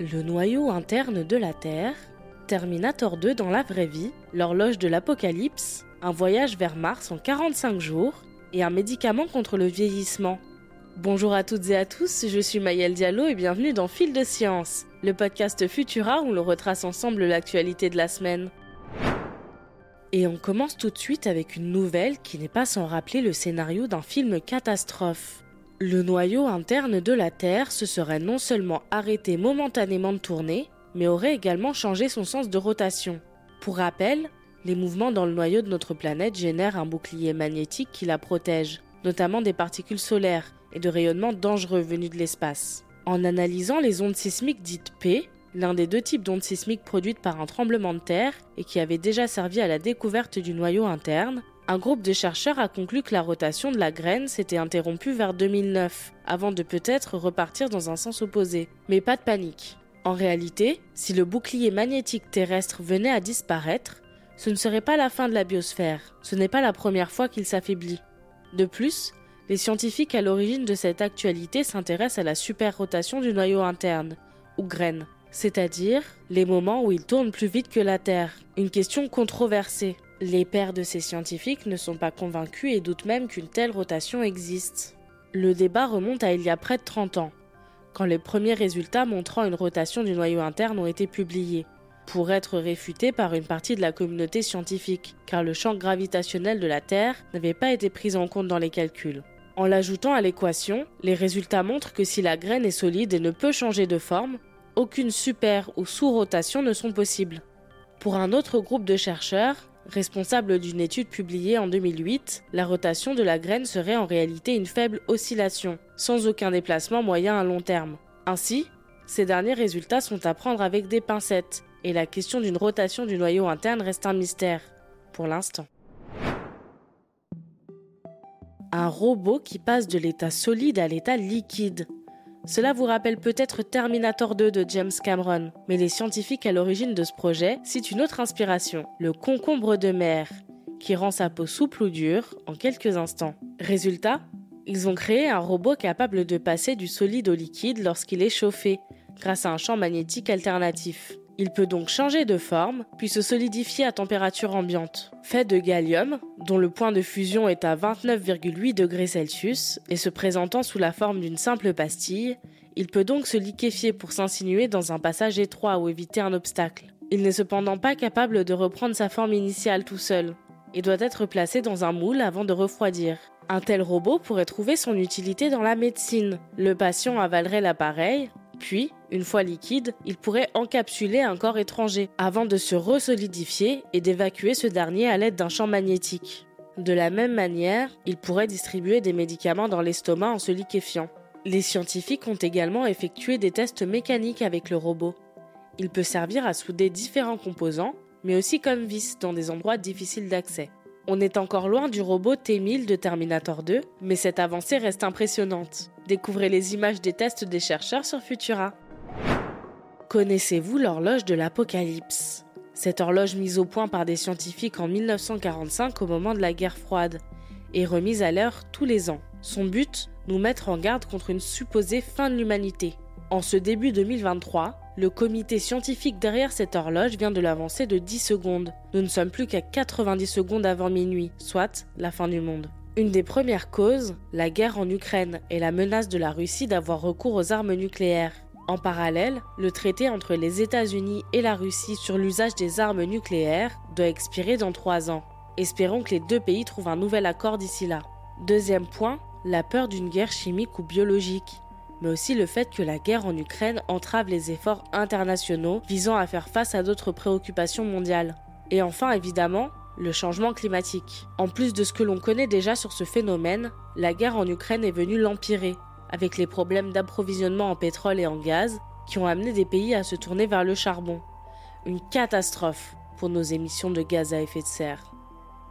Le noyau interne de la Terre, Terminator 2 dans la vraie vie, l'horloge de l'apocalypse, un voyage vers Mars en 45 jours et un médicament contre le vieillissement. Bonjour à toutes et à tous, je suis Mayel Diallo et bienvenue dans Fil de Science, le podcast Futura où l'on retrace ensemble l'actualité de la semaine. Et on commence tout de suite avec une nouvelle qui n'est pas sans rappeler le scénario d'un film catastrophe. Le noyau interne de la Terre se serait non seulement arrêté momentanément de tourner, mais aurait également changé son sens de rotation. Pour rappel, les mouvements dans le noyau de notre planète génèrent un bouclier magnétique qui la protège, notamment des particules solaires et de rayonnements dangereux venus de l'espace. En analysant les ondes sismiques dites P, l'un des deux types d'ondes sismiques produites par un tremblement de terre et qui avait déjà servi à la découverte du noyau interne, un groupe de chercheurs a conclu que la rotation de la graine s'était interrompue vers 2009, avant de peut-être repartir dans un sens opposé. Mais pas de panique. En réalité, si le bouclier magnétique terrestre venait à disparaître, ce ne serait pas la fin de la biosphère, ce n'est pas la première fois qu'il s'affaiblit. De plus, les scientifiques à l'origine de cette actualité s'intéressent à la superrotation du noyau interne, ou graine, c'est-à-dire les moments où il tourne plus vite que la Terre, une question controversée. Les pairs de ces scientifiques ne sont pas convaincus et doutent même qu'une telle rotation existe. Le débat remonte à il y a près de 30 ans, quand les premiers résultats montrant une rotation du noyau interne ont été publiés, pour être réfutés par une partie de la communauté scientifique, car le champ gravitationnel de la Terre n'avait pas été pris en compte dans les calculs. En l'ajoutant à l'équation, les résultats montrent que si la graine est solide et ne peut changer de forme, aucune super ou sous-rotation ne sont possibles. Pour un autre groupe de chercheurs, responsable d'une étude publiée en 2008, la rotation de la graine serait en réalité une faible oscillation, sans aucun déplacement moyen à long terme. Ainsi, ces derniers résultats sont à prendre avec des pincettes, et la question d'une rotation du noyau interne reste un mystère, pour l'instant. Un robot qui passe de l'état solide à l'état liquide. Cela vous rappelle peut-être Terminator 2 de James Cameron, mais les scientifiques à l'origine de ce projet citent une autre inspiration, le concombre de mer, qui rend sa peau souple ou dure en quelques instants. Résultat, ils ont créé un robot capable de passer du solide au liquide lorsqu'il est chauffé, grâce à un champ magnétique alternatif. Il peut donc changer de forme, puis se solidifier à température ambiante. Fait de gallium, dont le point de fusion est à 29,8 degrés Celsius, et se présentant sous la forme d'une simple pastille, il peut donc se liquéfier pour s'insinuer dans un passage étroit ou éviter un obstacle. Il n'est cependant pas capable de reprendre sa forme initiale tout seul, et doit être placé dans un moule avant de refroidir. Un tel robot pourrait trouver son utilité dans la médecine. Le patient avalerait l'appareil, puis, une fois liquide, il pourrait encapsuler un corps étranger avant de se resolidifier et d'évacuer ce dernier à l'aide d'un champ magnétique. De la même manière, il pourrait distribuer des médicaments dans l'estomac en se liquéfiant. Les scientifiques ont également effectué des tests mécaniques avec le robot. Il peut servir à souder différents composants, mais aussi comme vis dans des endroits difficiles d'accès. On est encore loin du robot T-1000 de Terminator 2, mais cette avancée reste impressionnante. Découvrez les images des tests des chercheurs sur Futura. Connaissez-vous l'horloge de l'Apocalypse? Cette horloge mise au point par des scientifiques en 1945 au moment de la guerre froide est remise à l'heure tous les ans. Son but? Nous mettre en garde contre une supposée fin de l'humanité. En ce début 2023, le comité scientifique derrière cette horloge vient de l'avancer de 10 secondes. Nous ne sommes plus qu'à 90 secondes avant minuit, soit la fin du monde. Une des premières causes, la guerre en Ukraine et la menace de la Russie d'avoir recours aux armes nucléaires. En parallèle, le traité entre les États-Unis et la Russie sur l'usage des armes nucléaires doit expirer dans trois ans. Espérons que les deux pays trouvent un nouvel accord d'ici là. Deuxième point, la peur d'une guerre chimique ou biologique mais aussi le fait que la guerre en Ukraine entrave les efforts internationaux visant à faire face à d'autres préoccupations mondiales. Et enfin, évidemment, le changement climatique. En plus de ce que l'on connaît déjà sur ce phénomène, la guerre en Ukraine est venue l'empirer, avec les problèmes d'approvisionnement en pétrole et en gaz qui ont amené des pays à se tourner vers le charbon. Une catastrophe pour nos émissions de gaz à effet de serre.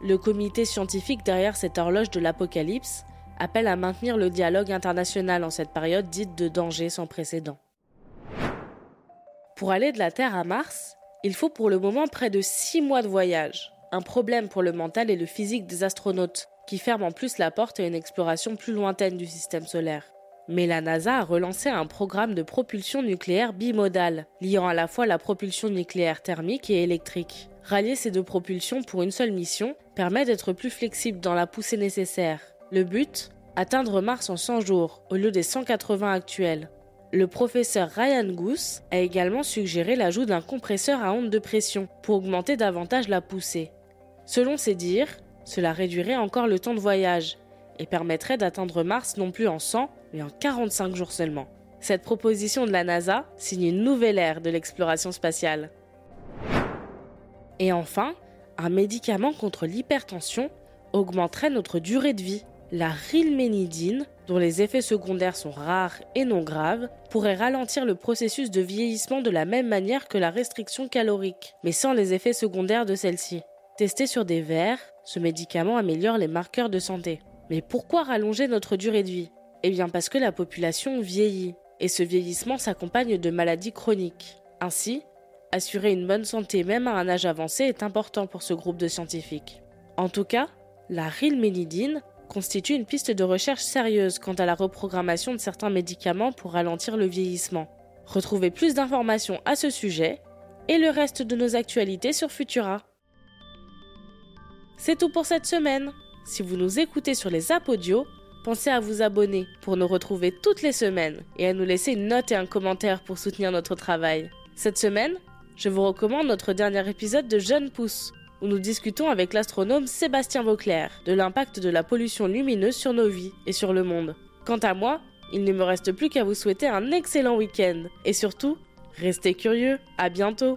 Le comité scientifique derrière cette horloge de l'apocalypse appelle à maintenir le dialogue international en cette période dite de danger sans précédent. Pour aller de la Terre à Mars, il faut pour le moment près de 6 mois de voyage. Un problème pour le mental et le physique des astronautes, qui ferment en plus la porte à une exploration plus lointaine du système solaire. Mais la NASA a relancé un programme de propulsion nucléaire bimodale, liant à la fois la propulsion nucléaire thermique et électrique. Rallier ces deux propulsions pour une seule mission permet d'être plus flexible dans la poussée nécessaire. Le but? Atteindre Mars en 100 jours au lieu des 180 actuels. Le professeur Ryan Goose a également suggéré l'ajout d'un compresseur à onde de pression pour augmenter davantage la poussée. Selon ses dires, cela réduirait encore le temps de voyage et permettrait d'atteindre Mars non plus en 100, mais en 45 jours seulement. Cette proposition de la NASA signe une nouvelle ère de l'exploration spatiale. Et enfin, un médicament contre l'hypertension augmenterait notre durée de vie. La rilménidine, dont les effets secondaires sont rares et non graves, pourrait ralentir le processus de vieillissement de la même manière que la restriction calorique, mais sans les effets secondaires de celle-ci. Testé sur des vers, ce médicament améliore les marqueurs de santé. Mais pourquoi rallonger notre durée de vie? Eh bien parce que la population vieillit, et ce vieillissement s'accompagne de maladies chroniques. Ainsi, assurer une bonne santé même à un âge avancé est important pour ce groupe de scientifiques. En tout cas, la rilménidine constitue une piste de recherche sérieuse quant à la reprogrammation de certains médicaments pour ralentir le vieillissement. Retrouvez plus d'informations à ce sujet et le reste de nos actualités sur Futura. C'est tout pour cette semaine. Si vous nous écoutez sur les audio, pensez à vous abonner pour nous retrouver toutes les semaines et à nous laisser une note et un commentaire pour soutenir notre travail. Cette semaine, je vous recommande notre dernier épisode de Jeune Pousse où nous discutons avec l'astronome Sébastien Vauclair de l'impact de la pollution lumineuse sur nos vies et sur le monde. Quant à moi, il ne me reste plus qu'à vous souhaiter un excellent week-end et surtout, restez curieux, à bientôt